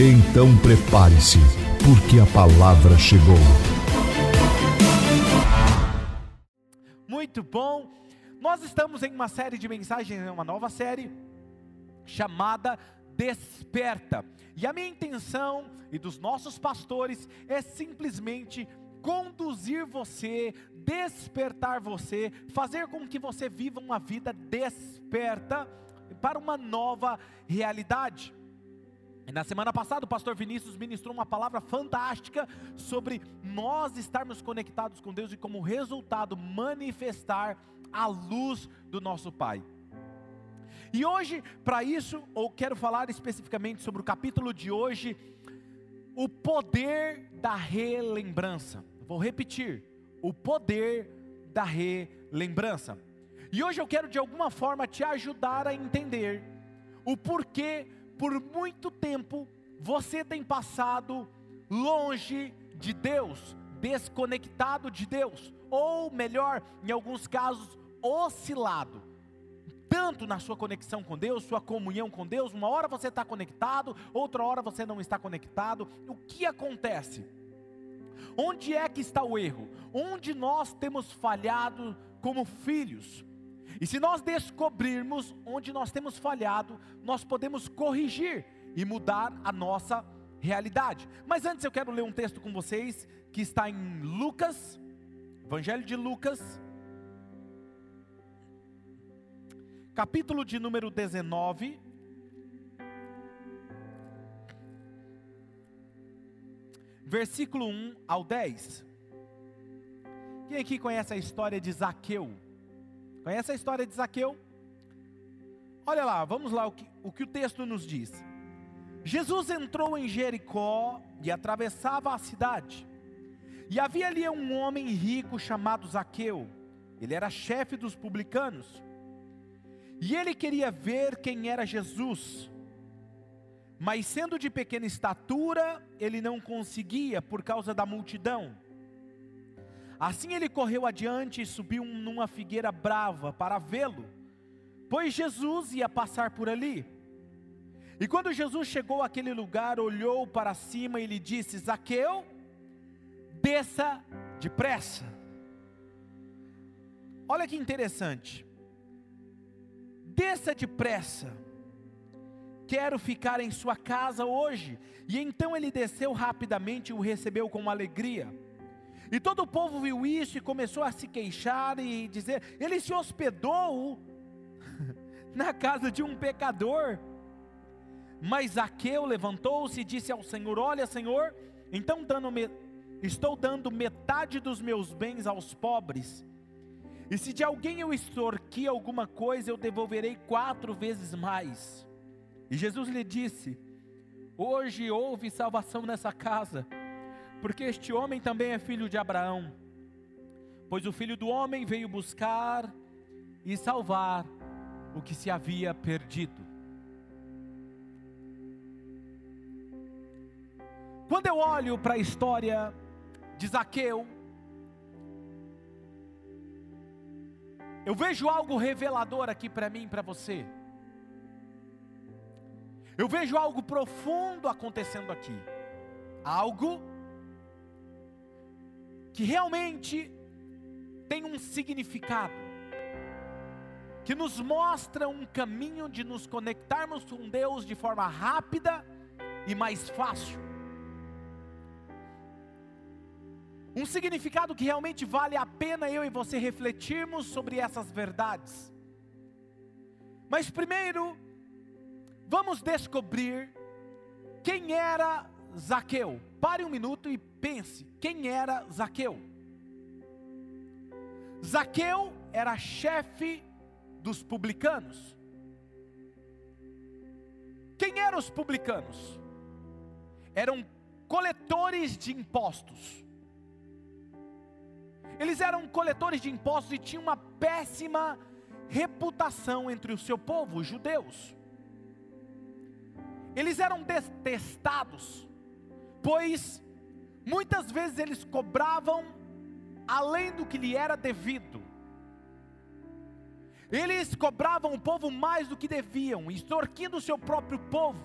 Então prepare-se, porque a palavra chegou. Muito bom. Nós estamos em uma série de mensagens, uma nova série chamada Desperta. E a minha intenção e dos nossos pastores é simplesmente conduzir você, despertar você, fazer com que você viva uma vida desperta para uma nova realidade. Na semana passada, o pastor Vinícius ministrou uma palavra fantástica sobre nós estarmos conectados com Deus e, como resultado, manifestar a luz do nosso Pai. E hoje, para isso, eu quero falar especificamente sobre o capítulo de hoje, o poder da relembrança. Vou repetir: o poder da relembrança. E hoje eu quero de alguma forma te ajudar a entender o porquê por muito tempo você tem passado longe de Deus, desconectado de Deus, ou melhor, em alguns casos, oscilado. Tanto na sua conexão com Deus, sua comunhão com Deus, uma hora você está conectado, outra hora você não está conectado. O que acontece? Onde é que está o erro? Onde nós temos falhado como filhos? E se nós descobrirmos onde nós temos falhado, nós podemos corrigir e mudar a nossa realidade. Mas antes eu quero ler um texto com vocês que está em Lucas, Evangelho de Lucas, capítulo de número 19. Versículo 1 ao 10. Quem aqui conhece a história de Zaqueu? Conhece a história de Zaqueu? Olha lá, vamos lá o que o, que o texto nos diz. Jesus entrou em Jericó e atravessava a cidade. E havia ali um homem rico chamado Zaqueu. Ele era chefe dos publicanos. E ele queria ver quem era Jesus. Mas sendo de pequena estatura, ele não conseguia por causa da multidão. Assim ele correu adiante e subiu numa figueira brava para vê-lo, pois Jesus ia passar por ali. E quando Jesus chegou àquele lugar, olhou para cima e lhe disse: Zaqueu, desça depressa. Olha que interessante. Desça depressa. Quero ficar em sua casa hoje. E então ele desceu rapidamente e o recebeu com alegria. E todo o povo viu isso e começou a se queixar e dizer: ele se hospedou na casa de um pecador. Mas Zaqueu levantou-se e disse ao Senhor: Olha, Senhor, então dando estou dando metade dos meus bens aos pobres. E se de alguém eu extorqui alguma coisa, eu devolverei quatro vezes mais. E Jesus lhe disse: Hoje houve salvação nessa casa porque este homem também é filho de Abraão. Pois o filho do homem veio buscar e salvar o que se havia perdido. Quando eu olho para a história de Zaqueu, eu vejo algo revelador aqui para mim e para você. Eu vejo algo profundo acontecendo aqui. Algo que realmente tem um significado, que nos mostra um caminho de nos conectarmos com Deus de forma rápida e mais fácil. Um significado que realmente vale a pena eu e você refletirmos sobre essas verdades. Mas primeiro, vamos descobrir quem era Zaqueu. Pare um minuto e pense: quem era Zaqueu? Zaqueu era chefe dos publicanos. Quem eram os publicanos? eram coletores de impostos. Eles eram coletores de impostos e tinham uma péssima reputação entre o seu povo, os judeus. Eles eram detestados, pois muitas vezes eles cobravam além do que lhe era devido. Eles cobravam o povo mais do que deviam, extorquindo o seu próprio povo.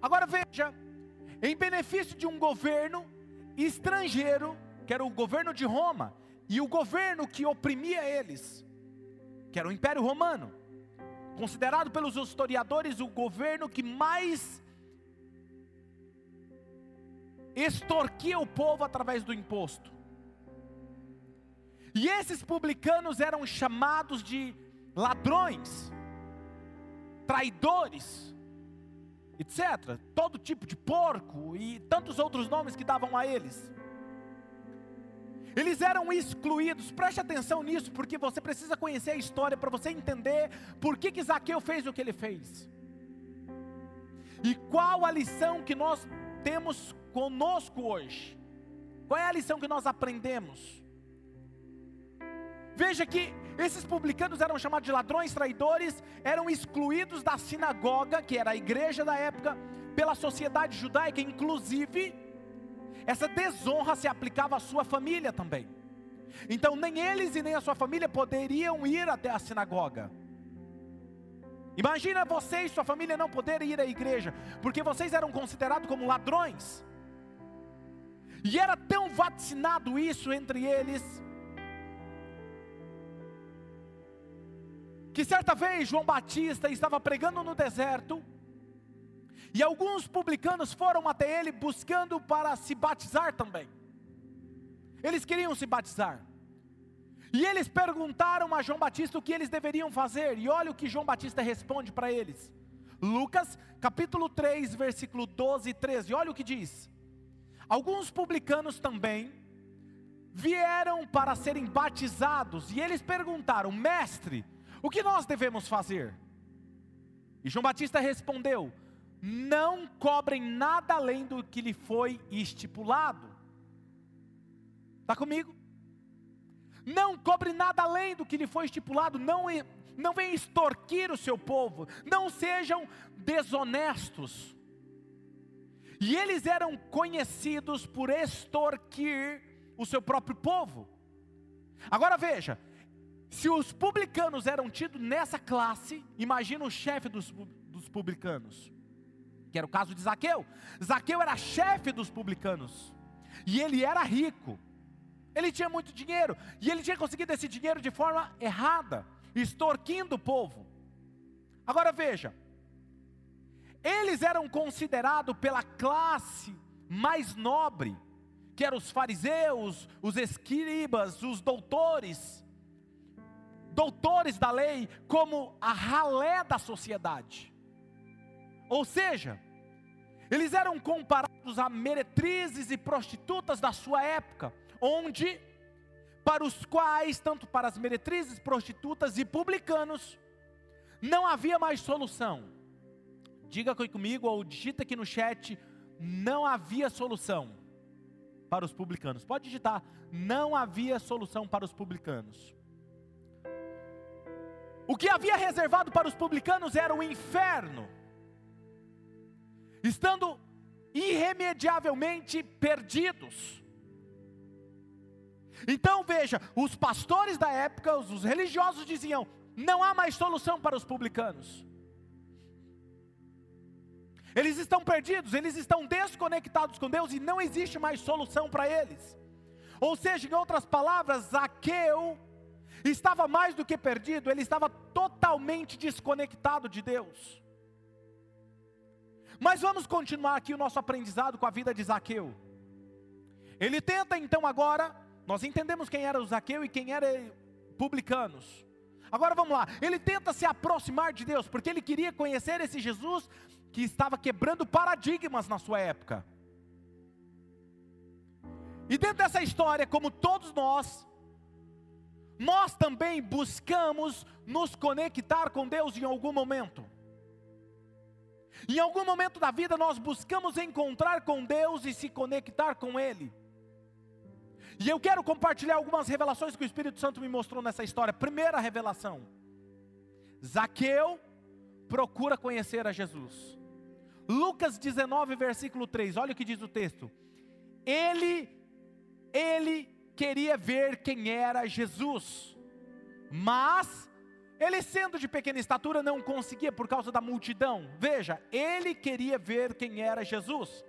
Agora veja, em benefício de um governo estrangeiro, que era o governo de Roma, e o governo que oprimia eles, que era o Império Romano, considerado pelos historiadores o governo que mais extorquia o povo através do imposto. E esses publicanos eram chamados de ladrões, traidores, etc. Todo tipo de porco e tantos outros nomes que davam a eles. Eles eram excluídos, preste atenção nisso, porque você precisa conhecer a história para você entender por que, que Zaqueu fez o que ele fez. E qual a lição que nós temos conosco hoje? Qual é a lição que nós aprendemos? Veja que esses publicanos eram chamados de ladrões traidores, eram excluídos da sinagoga, que era a igreja da época, pela sociedade judaica, inclusive, essa desonra se aplicava à sua família também. Então, nem eles e nem a sua família poderiam ir até a sinagoga. Imagina você e sua família não poderem ir à igreja, porque vocês eram considerados como ladrões. E era tão vacinado isso entre eles, que certa vez João Batista estava pregando no deserto, e alguns publicanos foram até ele buscando para se batizar também. Eles queriam se batizar. E eles perguntaram a João Batista o que eles deveriam fazer, e olha o que João Batista responde para eles. Lucas, capítulo 3, versículo 12 e 13. Olha o que diz. Alguns publicanos também vieram para serem batizados, e eles perguntaram: "Mestre, o que nós devemos fazer?" E João Batista respondeu: não cobrem nada além do que lhe foi estipulado. Está comigo? Não cobre nada além do que lhe foi estipulado, não, não venham extorquir o seu povo, não sejam desonestos. E eles eram conhecidos por extorquir o seu próprio povo. Agora veja, se os publicanos eram tidos nessa classe, imagina o chefe dos, dos publicanos que era o caso de Zaqueu. Zaqueu era chefe dos publicanos, e ele era rico, ele tinha muito dinheiro, e ele tinha conseguido esse dinheiro de forma errada, extorquindo o povo. Agora veja, eles eram considerados pela classe mais nobre, que eram os fariseus, os escribas, os doutores, doutores da lei, como a ralé da sociedade. Ou seja, eles eram comparados a meretrizes e prostitutas da sua época, onde, para os quais, tanto para as meretrizes, prostitutas e publicanos, não havia mais solução. Diga comigo ou digita aqui no chat, não havia solução para os publicanos. Pode digitar, não havia solução para os publicanos. O que havia reservado para os publicanos era o inferno estando irremediavelmente perdidos. Então veja, os pastores da época, os religiosos diziam: não há mais solução para os publicanos. Eles estão perdidos, eles estão desconectados com Deus e não existe mais solução para eles. Ou seja, em outras palavras, Zaqueu estava mais do que perdido, ele estava totalmente desconectado de Deus. Mas vamos continuar aqui o nosso aprendizado com a vida de Zaqueu. Ele tenta então agora, nós entendemos quem era o Zaqueu e quem era publicanos. Agora vamos lá, ele tenta se aproximar de Deus, porque ele queria conhecer esse Jesus que estava quebrando paradigmas na sua época. E dentro dessa história, como todos nós, nós também buscamos nos conectar com Deus em algum momento. Em algum momento da vida nós buscamos encontrar com Deus e se conectar com Ele. E eu quero compartilhar algumas revelações que o Espírito Santo me mostrou nessa história. Primeira revelação: Zaqueu procura conhecer a Jesus. Lucas 19, versículo 3, olha o que diz o texto. Ele, ele queria ver quem era Jesus, mas ele, sendo de pequena estatura, não conseguia por causa da multidão. Veja, ele queria ver quem era Jesus.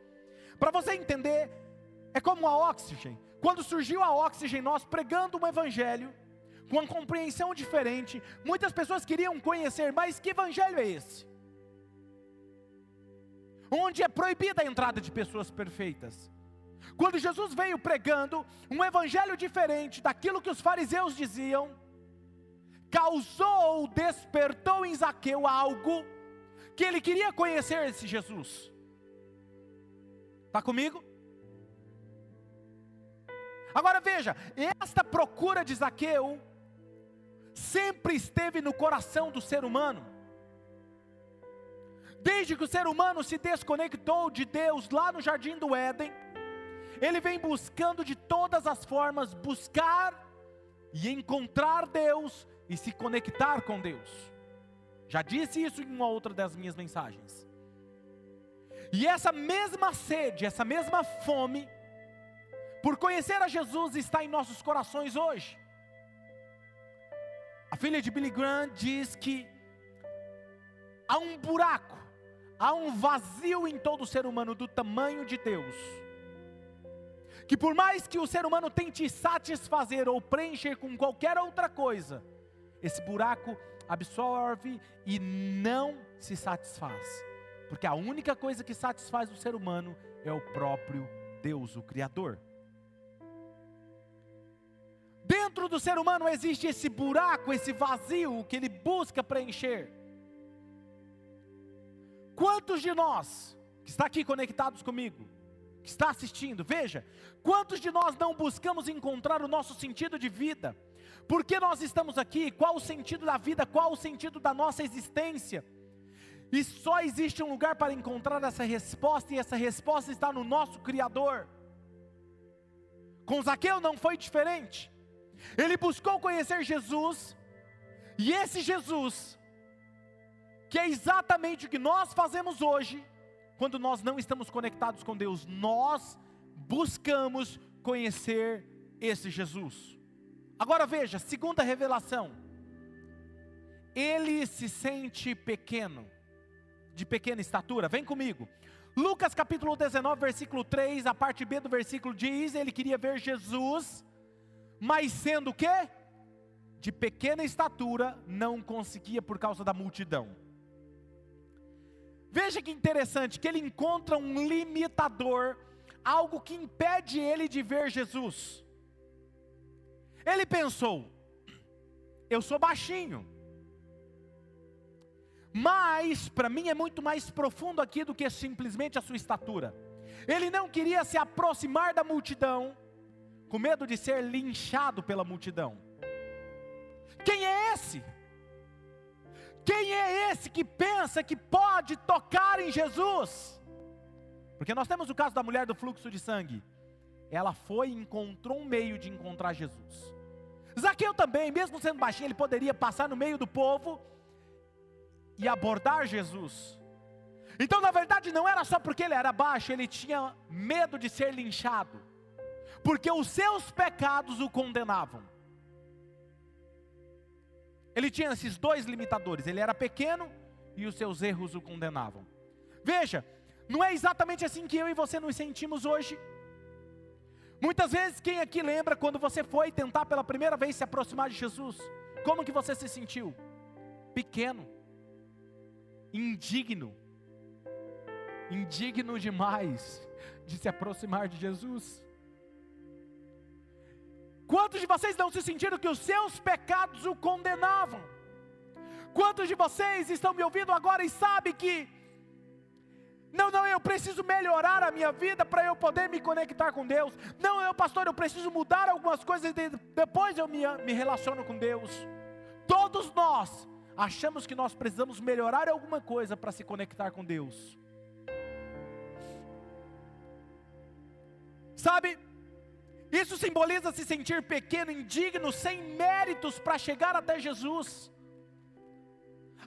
Para você entender, é como a oxigênio. Quando surgiu a oxigênio, nós pregando um evangelho, com uma compreensão diferente, muitas pessoas queriam conhecer, mas que evangelho é esse? Onde é proibida a entrada de pessoas perfeitas. Quando Jesus veio pregando um evangelho diferente daquilo que os fariseus diziam, causou, despertou em Zaqueu algo que ele queria conhecer esse Jesus. Está comigo? Agora veja, esta procura de Zaqueu sempre esteve no coração do ser humano. Desde que o ser humano se desconectou de Deus lá no jardim do Éden, ele vem buscando de todas as formas buscar e encontrar Deus e se conectar com Deus. Já disse isso em uma outra das minhas mensagens. E essa mesma sede, essa mesma fome, por conhecer a Jesus, está em nossos corações hoje. A filha de Billy Graham diz que há um buraco, há um vazio em todo ser humano do tamanho de Deus que por mais que o ser humano tente satisfazer ou preencher com qualquer outra coisa, esse buraco absorve e não se satisfaz. Porque a única coisa que satisfaz o ser humano é o próprio Deus, o Criador. Dentro do ser humano existe esse buraco, esse vazio que ele busca preencher. Quantos de nós, que está aqui conectados comigo, que está assistindo, veja, quantos de nós não buscamos encontrar o nosso sentido de vida? Por que nós estamos aqui? Qual o sentido da vida? Qual o sentido da nossa existência? E só existe um lugar para encontrar essa resposta, e essa resposta está no nosso Criador. Com Zaqueu não foi diferente. Ele buscou conhecer Jesus, e esse Jesus, que é exatamente o que nós fazemos hoje, quando nós não estamos conectados com Deus, nós buscamos conhecer esse Jesus. Agora veja, segunda revelação. Ele se sente pequeno, de pequena estatura. Vem comigo. Lucas capítulo 19, versículo 3, a parte B do versículo diz: ele queria ver Jesus, mas sendo o quê? De pequena estatura, não conseguia por causa da multidão. Veja que interessante, que ele encontra um limitador, algo que impede ele de ver Jesus. Ele pensou: eu sou baixinho, mas para mim é muito mais profundo aqui do que simplesmente a sua estatura. Ele não queria se aproximar da multidão, com medo de ser linchado pela multidão. Quem é esse? Quem é esse que pensa que pode tocar em Jesus? Porque nós temos o caso da mulher do fluxo de sangue. Ela foi e encontrou um meio de encontrar Jesus. Zaqueu também, mesmo sendo baixinho, ele poderia passar no meio do povo e abordar Jesus. Então, na verdade, não era só porque ele era baixo, ele tinha medo de ser linchado, porque os seus pecados o condenavam. Ele tinha esses dois limitadores, ele era pequeno e os seus erros o condenavam. Veja, não é exatamente assim que eu e você nos sentimos hoje. Muitas vezes, quem aqui lembra quando você foi tentar pela primeira vez se aproximar de Jesus? Como que você se sentiu? Pequeno, indigno, indigno demais de se aproximar de Jesus. Quantos de vocês não se sentiram que os seus pecados o condenavam? Quantos de vocês estão me ouvindo agora e sabem que não, não, eu preciso melhorar a minha vida para eu poder me conectar com Deus. Não, eu, pastor, eu preciso mudar algumas coisas e depois eu me, me relaciono com Deus. Todos nós, achamos que nós precisamos melhorar alguma coisa para se conectar com Deus. Sabe, isso simboliza se sentir pequeno, indigno, sem méritos para chegar até Jesus.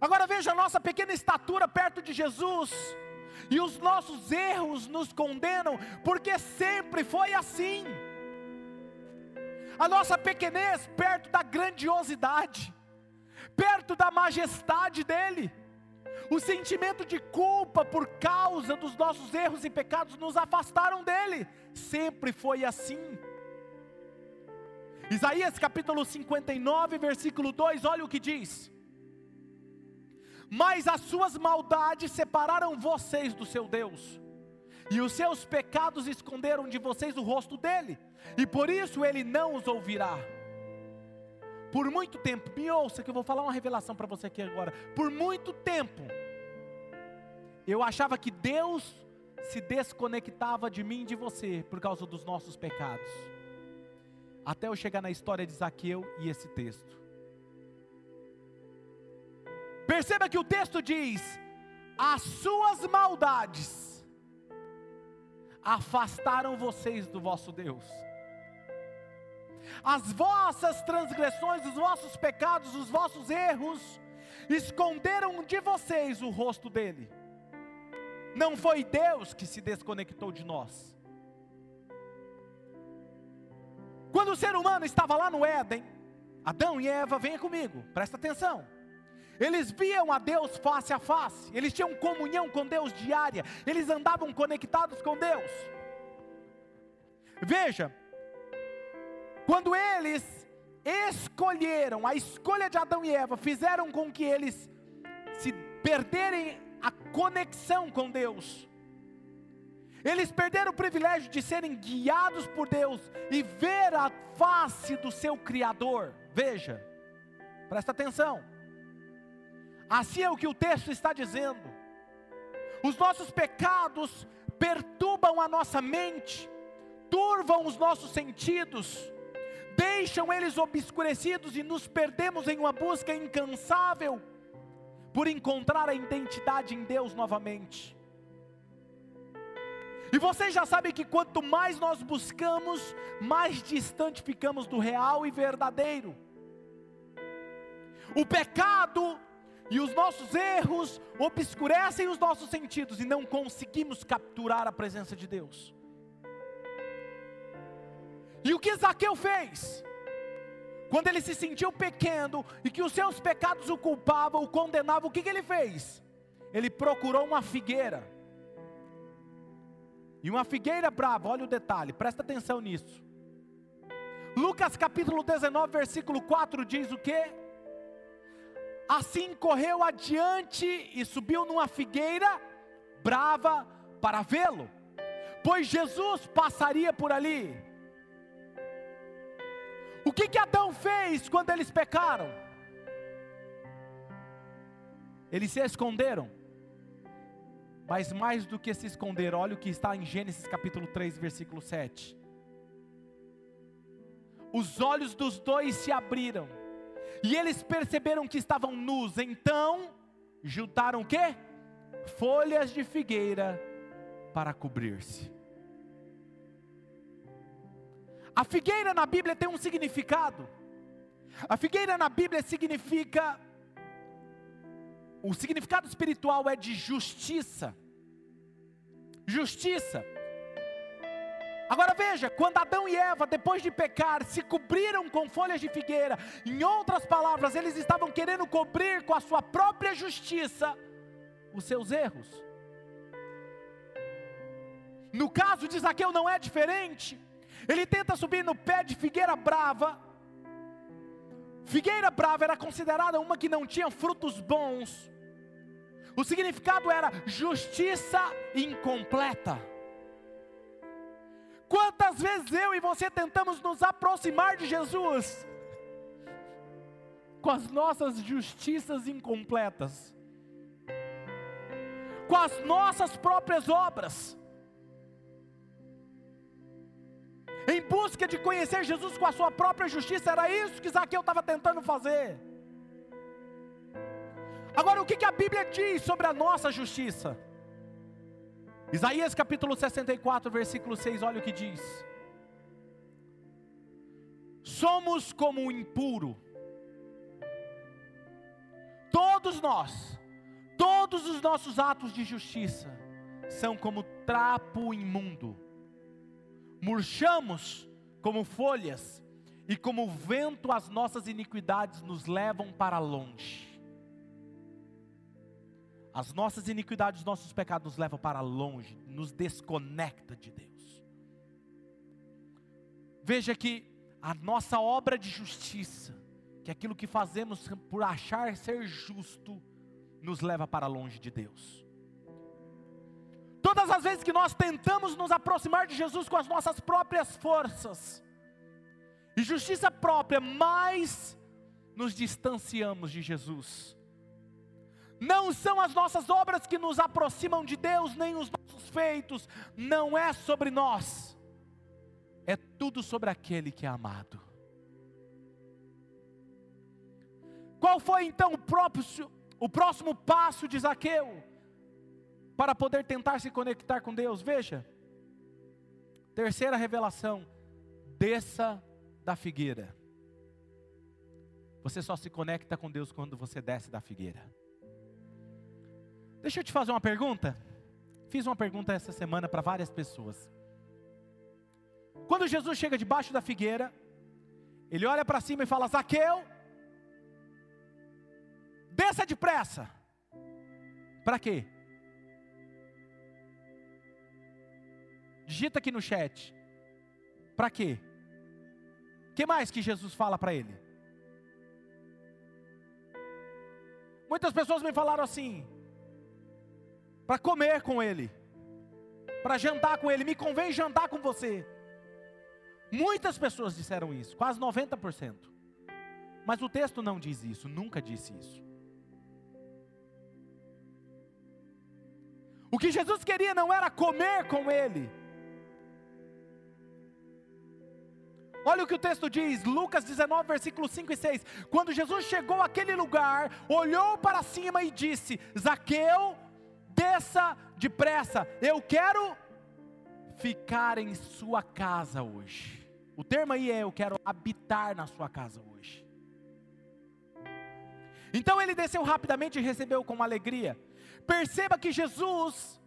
Agora veja a nossa pequena estatura perto de Jesus, e os nossos erros nos condenam, porque sempre foi assim. A nossa pequenez perto da grandiosidade, perto da majestade dEle, o sentimento de culpa por causa dos nossos erros e pecados nos afastaram dEle, sempre foi assim. Isaías capítulo 59, versículo 2, olha o que diz: Mas as suas maldades separaram vocês do seu Deus, e os seus pecados esconderam de vocês o rosto dele, e por isso ele não os ouvirá. Por muito tempo, me ouça que eu vou falar uma revelação para você aqui agora. Por muito tempo, eu achava que Deus se desconectava de mim e de você por causa dos nossos pecados até eu chegar na história de Zaqueu e esse texto. Perceba que o texto diz: as suas maldades afastaram vocês do vosso Deus. As vossas transgressões, os vossos pecados, os vossos erros, esconderam de vocês o rosto dele. Não foi Deus que se desconectou de nós. Quando o ser humano estava lá no Éden, Adão e Eva, venha comigo, presta atenção. Eles viam a Deus face a face, eles tinham comunhão com Deus diária, eles andavam conectados com Deus. Veja, quando eles escolheram, a escolha de Adão e Eva fizeram com que eles se perderem a conexão com Deus. Eles perderam o privilégio de serem guiados por Deus e ver a face do seu Criador. Veja, presta atenção. Assim é o que o texto está dizendo. Os nossos pecados perturbam a nossa mente, turvam os nossos sentidos, deixam eles obscurecidos e nos perdemos em uma busca incansável por encontrar a identidade em Deus novamente. E vocês já sabem que quanto mais nós buscamos, mais distante ficamos do real e verdadeiro. O pecado e os nossos erros obscurecem os nossos sentidos e não conseguimos capturar a presença de Deus. E o que Zaqueu fez? Quando ele se sentiu pequeno e que os seus pecados o culpavam, o condenavam, o que, que ele fez? Ele procurou uma figueira e uma figueira brava, olha o detalhe, presta atenção nisso. Lucas capítulo 19, versículo 4 diz o que? Assim correu adiante e subiu numa figueira brava para vê-lo, pois Jesus passaria por ali. O que que Adão fez quando eles pecaram? Eles se esconderam. Mas mais do que se esconder, olha o que está em Gênesis capítulo 3, versículo 7. Os olhos dos dois se abriram, e eles perceberam que estavam nus, então juntaram o quê? Folhas de figueira para cobrir-se. A figueira na Bíblia tem um significado. A figueira na Bíblia significa o significado espiritual é de justiça. Justiça. Agora veja, quando Adão e Eva, depois de pecar, se cobriram com folhas de figueira, em outras palavras, eles estavam querendo cobrir com a sua própria justiça os seus erros. No caso de Zaqueu não é diferente. Ele tenta subir no pé de figueira brava, Figueira brava era considerada uma que não tinha frutos bons. O significado era justiça incompleta. Quantas vezes eu e você tentamos nos aproximar de Jesus com as nossas justiças incompletas, com as nossas próprias obras, em busca de conhecer Jesus com a sua própria justiça, era isso que Zaqueu estava tentando fazer. Agora, o que, que a Bíblia diz sobre a nossa justiça? Isaías capítulo 64, versículo 6, olha o que diz: Somos como o impuro, todos nós, todos os nossos atos de justiça são como trapo imundo, murchamos como folhas, e como vento as nossas iniquidades nos levam para longe. As nossas iniquidades, os nossos pecados nos levam para longe, nos desconecta de Deus. Veja que a nossa obra de justiça, que é aquilo que fazemos por achar ser justo, nos leva para longe de Deus. Todas as vezes que nós tentamos nos aproximar de Jesus com as nossas próprias forças e justiça própria, mais nos distanciamos de Jesus. Não são as nossas obras que nos aproximam de Deus, nem os nossos feitos, não é sobre nós, é tudo sobre aquele que é amado. Qual foi então o, próprio, o próximo passo de Zaqueu para poder tentar se conectar com Deus? Veja, terceira revelação: desça da figueira. Você só se conecta com Deus quando você desce da figueira. Deixa eu te fazer uma pergunta. Fiz uma pergunta essa semana para várias pessoas. Quando Jesus chega debaixo da figueira, ele olha para cima e fala: Zaqueu, desça depressa. Para quê? Digita aqui no chat. Para quê? que mais que Jesus fala para ele? Muitas pessoas me falaram assim: para comer com Ele, para jantar com Ele, me convém jantar com você. Muitas pessoas disseram isso, quase 90%. Mas o texto não diz isso, nunca disse isso. O que Jesus queria não era comer com Ele. Olha o que o texto diz, Lucas 19, versículos 5 e 6. Quando Jesus chegou àquele lugar, olhou para cima e disse: Zaqueu, desça depressa, eu quero ficar em sua casa hoje. O termo aí é: eu quero habitar na sua casa hoje. Então ele desceu rapidamente e recebeu com alegria. Perceba que Jesus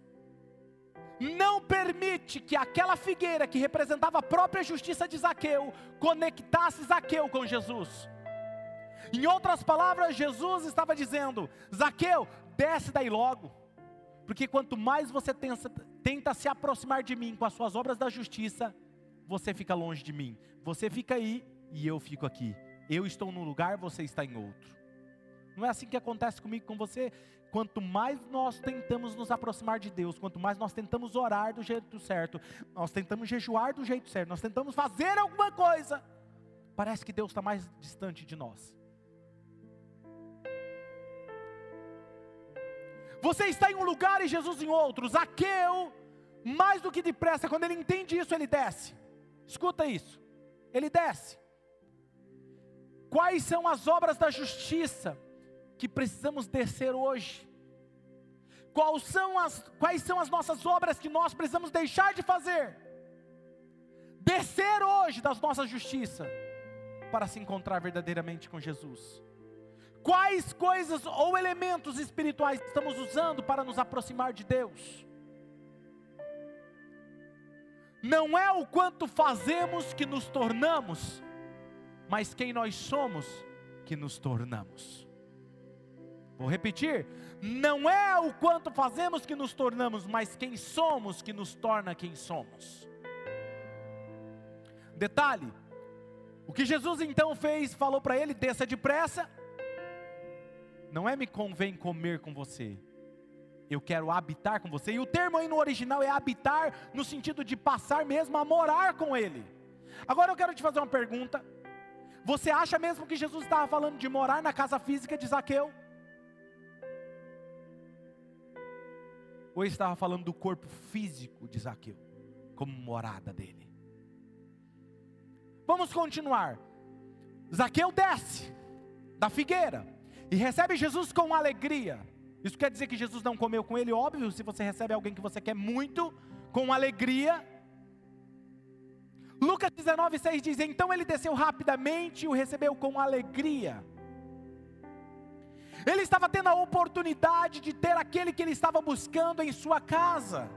não permite que aquela figueira que representava a própria justiça de Zaqueu conectasse Zaqueu com Jesus. Em outras palavras, Jesus estava dizendo: Zaqueu, desce daí logo. Porque quanto mais você tenta, tenta se aproximar de mim com as suas obras da justiça, você fica longe de mim. Você fica aí e eu fico aqui. Eu estou num lugar, você está em outro. Não é assim que acontece comigo com você? Quanto mais nós tentamos nos aproximar de Deus, quanto mais nós tentamos orar do jeito certo, nós tentamos jejuar do jeito certo, nós tentamos fazer alguma coisa, parece que Deus está mais distante de nós. Você está em um lugar e Jesus em outro. Zaqueu, mais do que depressa, quando ele entende isso, ele desce. Escuta isso. Ele desce. Quais são as obras da justiça que precisamos descer hoje? Quais são as, quais são as nossas obras que nós precisamos deixar de fazer? Descer hoje das nossas justiças para se encontrar verdadeiramente com Jesus. Quais coisas ou elementos espirituais estamos usando para nos aproximar de Deus? Não é o quanto fazemos que nos tornamos, mas quem nós somos que nos tornamos. Vou repetir: não é o quanto fazemos que nos tornamos, mas quem somos que nos torna quem somos. Detalhe: o que Jesus então fez, falou para ele: desça depressa não é me convém comer com você, eu quero habitar com você. E o termo aí no original é habitar, no sentido de passar mesmo a morar com Ele. Agora eu quero te fazer uma pergunta. Você acha mesmo que Jesus estava falando de morar na casa física de Zaqueu? Ele estava falando do corpo físico de Zaqueu, como morada dele? Vamos continuar. Zaqueu desce da figueira e recebe Jesus com alegria. Isso quer dizer que Jesus não comeu com ele? Óbvio, se você recebe alguém que você quer muito, com alegria. Lucas 19, 6 diz: Então ele desceu rapidamente e o recebeu com alegria. Ele estava tendo a oportunidade de ter aquele que ele estava buscando em sua casa.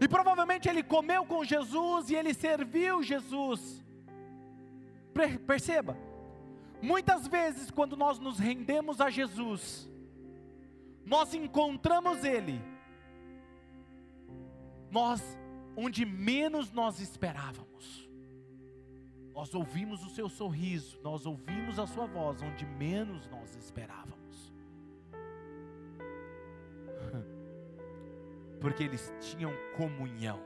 E provavelmente ele comeu com Jesus e ele serviu Jesus. Perceba, muitas vezes quando nós nos rendemos a Jesus, nós encontramos Ele, nós, onde menos nós esperávamos, nós ouvimos o seu sorriso, nós ouvimos a sua voz, onde menos nós esperávamos. Porque eles tinham comunhão.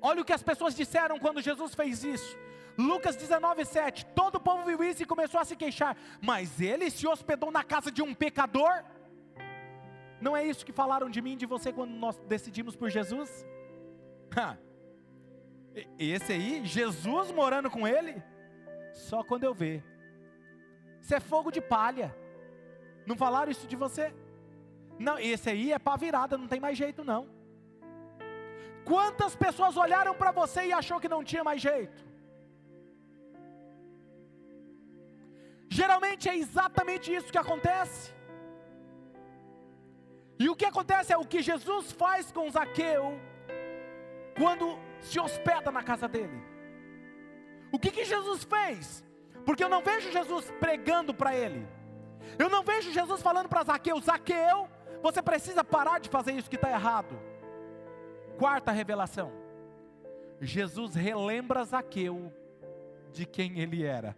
Olha o que as pessoas disseram quando Jesus fez isso. Lucas 19, 7. Todo o povo viu isso e começou a se queixar. Mas ele se hospedou na casa de um pecador? Não é isso que falaram de mim e de você quando nós decidimos por Jesus? Esse aí, Jesus morando com ele? Só quando eu ver. Isso é fogo de palha. Não falaram isso de você? Não, esse aí é para virada, não tem mais jeito não. Quantas pessoas olharam para você e achou que não tinha mais jeito? Geralmente é exatamente isso que acontece. E o que acontece é o que Jesus faz com Zaqueu quando se hospeda na casa dele. O que, que Jesus fez? Porque eu não vejo Jesus pregando para ele. Eu não vejo Jesus falando para Zaqueu: Zaqueu, você precisa parar de fazer isso que está errado. Quarta revelação: Jesus relembra Zaqueu de quem ele era.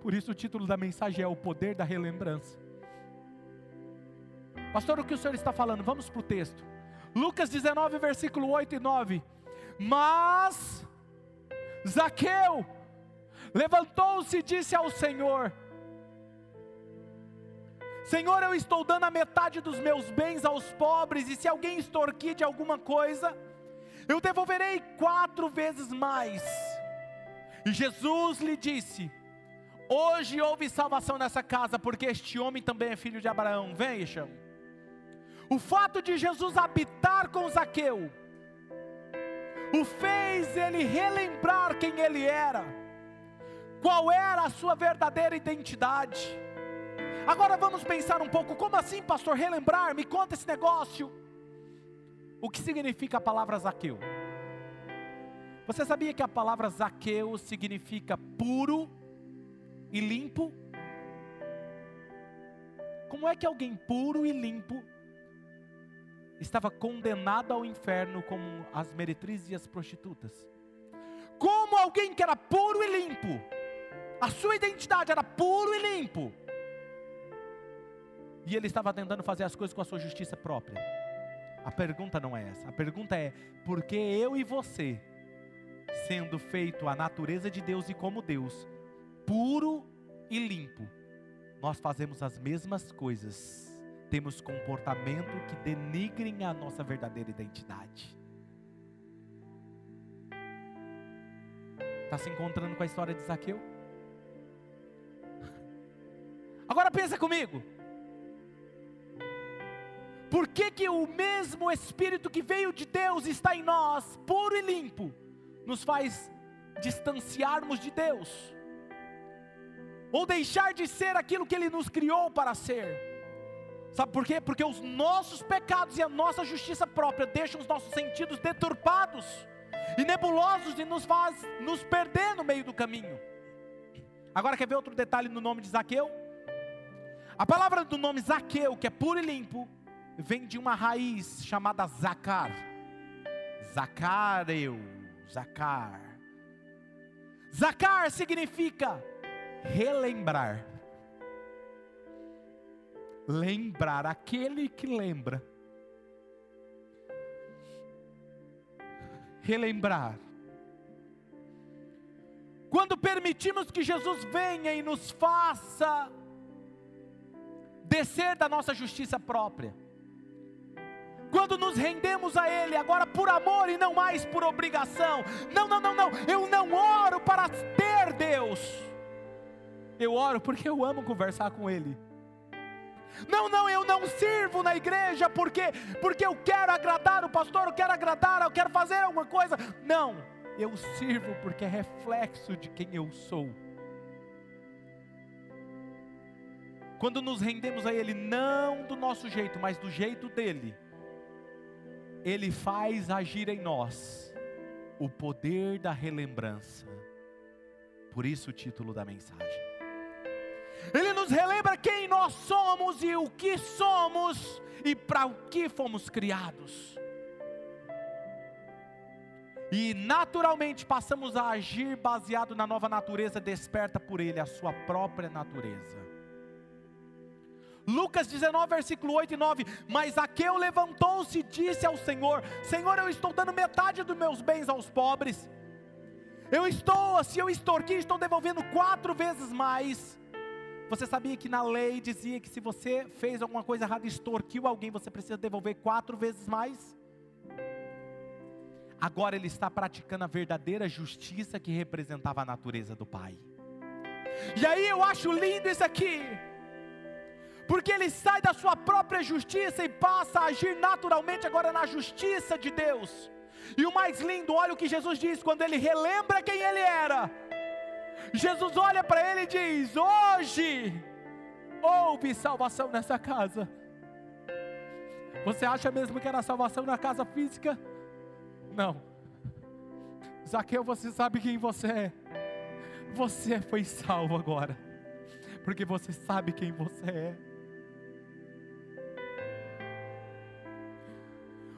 Por isso o título da mensagem é O Poder da Relembrança. Pastor, o que o senhor está falando? Vamos para o texto. Lucas 19, versículo 8 e 9. Mas Zaqueu levantou-se e disse ao Senhor: Senhor, eu estou dando a metade dos meus bens aos pobres, e se alguém extorquir de alguma coisa, eu devolverei quatro vezes mais. E Jesus lhe disse: Hoje houve salvação nessa casa, porque este homem também é filho de Abraão. Vejam, o fato de Jesus habitar com Zaqueu, o fez ele relembrar quem ele era, qual era a sua verdadeira identidade. Agora vamos pensar um pouco, como assim, pastor, relembrar? Me conta esse negócio. O que significa a palavra Zaqueu? Você sabia que a palavra Zaqueu significa puro? e limpo? Como é que alguém puro e limpo estava condenado ao inferno como as meretrizes e as prostitutas? Como alguém que era puro e limpo, a sua identidade era puro e limpo, e ele estava tentando fazer as coisas com a sua justiça própria? A pergunta não é essa, a pergunta é: por que eu e você, sendo feito a natureza de Deus e como Deus, puro e limpo, nós fazemos as mesmas coisas, temos comportamento que denigrem a nossa verdadeira identidade. Está se encontrando com a história de Zaqueu? Agora pensa comigo. Por que, que o mesmo Espírito que veio de Deus está em nós, puro e limpo, nos faz distanciarmos de Deus? ou deixar de ser aquilo que Ele nos criou para ser. Sabe por quê? Porque os nossos pecados e a nossa justiça própria deixam os nossos sentidos deturpados e nebulosos e nos faz nos perder no meio do caminho. Agora quer ver outro detalhe no nome de Zaqueu? A palavra do nome Zaqueu, que é puro e limpo, vem de uma raiz chamada Zacar. Zacareu, Zacar. Zacar significa relembrar. Lembrar, aquele que lembra. Relembrar. Quando permitimos que Jesus venha e nos faça descer da nossa justiça própria, quando nos rendemos a Ele, agora por amor e não mais por obrigação. Não, não, não, não. Eu não oro para ter Deus. Eu oro porque eu amo conversar com Ele. Não, não, eu não sirvo na igreja porque porque eu quero agradar o pastor, eu quero agradar, eu quero fazer alguma coisa. Não, eu sirvo porque é reflexo de quem eu sou. Quando nos rendemos a Ele, não do nosso jeito, mas do jeito dele, Ele faz agir em nós o poder da relembrança. Por isso o título da mensagem. Ele nos relembra quem nós somos e o que somos e para o que fomos criados. E naturalmente passamos a agir baseado na nova natureza desperta por Ele, a sua própria natureza. Lucas 19, versículo 8 e 9: Mas Aqueu levantou-se e disse ao Senhor: Senhor, eu estou dando metade dos meus bens aos pobres. Eu estou, se eu extorquir, estou devolvendo quatro vezes mais. Você sabia que na lei dizia que se você fez alguma coisa errada, extorquiu alguém, você precisa devolver quatro vezes mais? Agora ele está praticando a verdadeira justiça que representava a natureza do Pai. E aí eu acho lindo isso aqui, porque ele sai da sua própria justiça e passa a agir naturalmente agora na justiça de Deus. E o mais lindo, olha o que Jesus diz quando ele relembra quem ele era. Jesus olha para ele e diz: Hoje houve salvação nessa casa. Você acha mesmo que era salvação na casa física? Não. Zaqueu, você sabe quem você é. Você foi salvo agora, porque você sabe quem você é.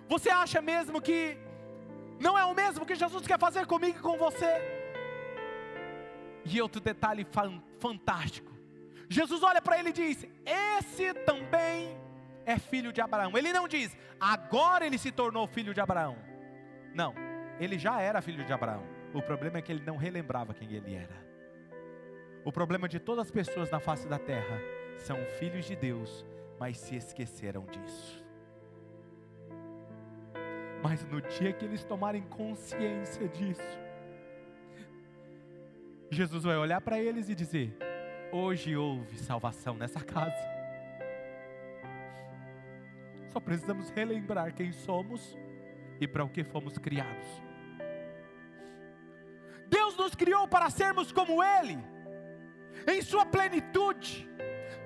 Você acha mesmo que não é o mesmo que Jesus quer fazer comigo e com você? E outro detalhe fantástico: Jesus olha para ele e diz: Esse também é filho de Abraão. Ele não diz, agora ele se tornou filho de Abraão. Não, ele já era filho de Abraão. O problema é que ele não relembrava quem ele era. O problema de todas as pessoas na face da terra são filhos de Deus, mas se esqueceram disso. Mas no dia que eles tomarem consciência disso, Jesus vai olhar para eles e dizer: Hoje houve salvação nessa casa. Só precisamos relembrar quem somos e para o que fomos criados. Deus nos criou para sermos como Ele, em Sua plenitude,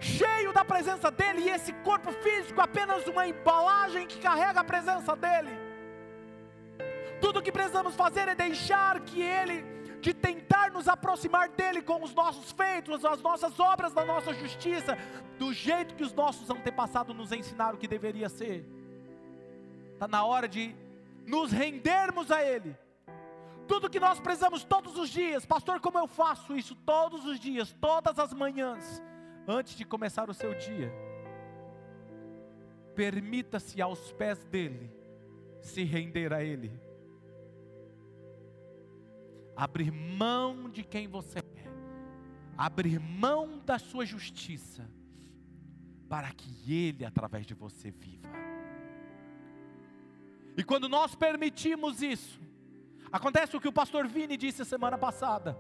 cheio da presença dEle, e esse corpo físico apenas uma embalagem que carrega a presença dEle. Tudo que precisamos fazer é deixar que Ele de tentar nos aproximar dele com os nossos feitos, as nossas obras da nossa justiça, do jeito que os nossos antepassados nos ensinaram que deveria ser. Está na hora de nos rendermos a Ele. Tudo que nós precisamos todos os dias, pastor, como eu faço isso todos os dias, todas as manhãs, antes de começar o seu dia? Permita-se aos pés dele se render a Ele abrir mão de quem você é, abrir mão da sua justiça, para que Ele, através de você, viva. E quando nós permitimos isso, acontece o que o pastor Vini disse semana passada: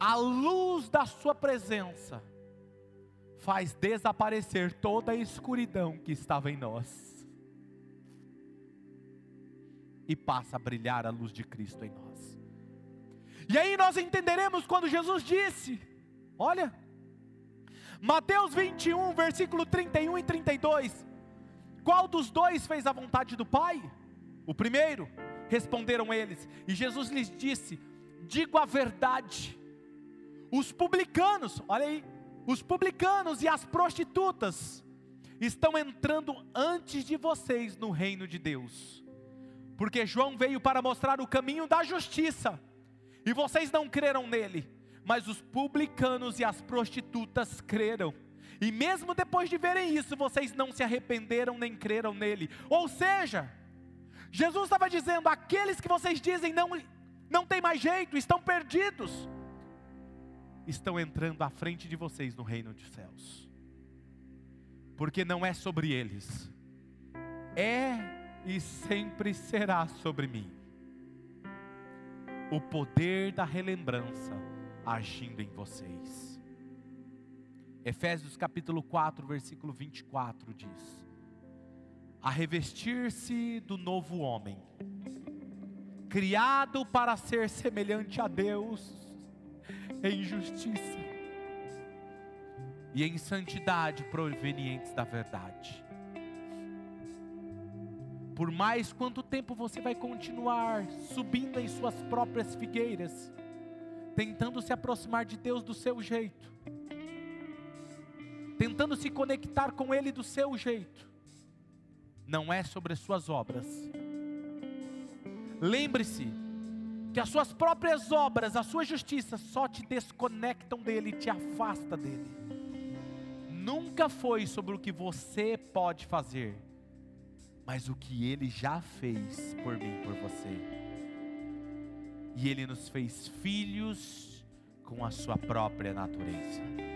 a luz da Sua presença faz desaparecer toda a escuridão que estava em nós, e passa a brilhar a luz de Cristo em nós. E aí nós entenderemos quando Jesus disse: Olha, Mateus 21, versículo 31 e 32. Qual dos dois fez a vontade do Pai? O primeiro, responderam eles. E Jesus lhes disse: Digo a verdade. Os publicanos, olha aí, os publicanos e as prostitutas estão entrando antes de vocês no reino de Deus. Porque João veio para mostrar o caminho da justiça e vocês não creram nele, mas os publicanos e as prostitutas creram. E mesmo depois de verem isso, vocês não se arrependeram nem creram nele. Ou seja, Jesus estava dizendo: aqueles que vocês dizem não, não tem mais jeito, estão perdidos, estão entrando à frente de vocês no reino dos céus. Porque não é sobre eles, é e sempre será sobre mim o poder da relembrança agindo em vocês. Efésios capítulo 4, versículo 24 diz: A revestir-se do novo homem, criado para ser semelhante a Deus em justiça e em santidade provenientes da verdade. Por mais quanto tempo você vai continuar subindo em suas próprias figueiras, tentando se aproximar de Deus do seu jeito, tentando se conectar com Ele do seu jeito, não é sobre as suas obras. Lembre-se que as suas próprias obras, a sua justiça só te desconectam dele, te afasta dele. Nunca foi sobre o que você pode fazer, mas o que Ele já fez por mim, por você. E Ele nos fez filhos com a Sua própria natureza.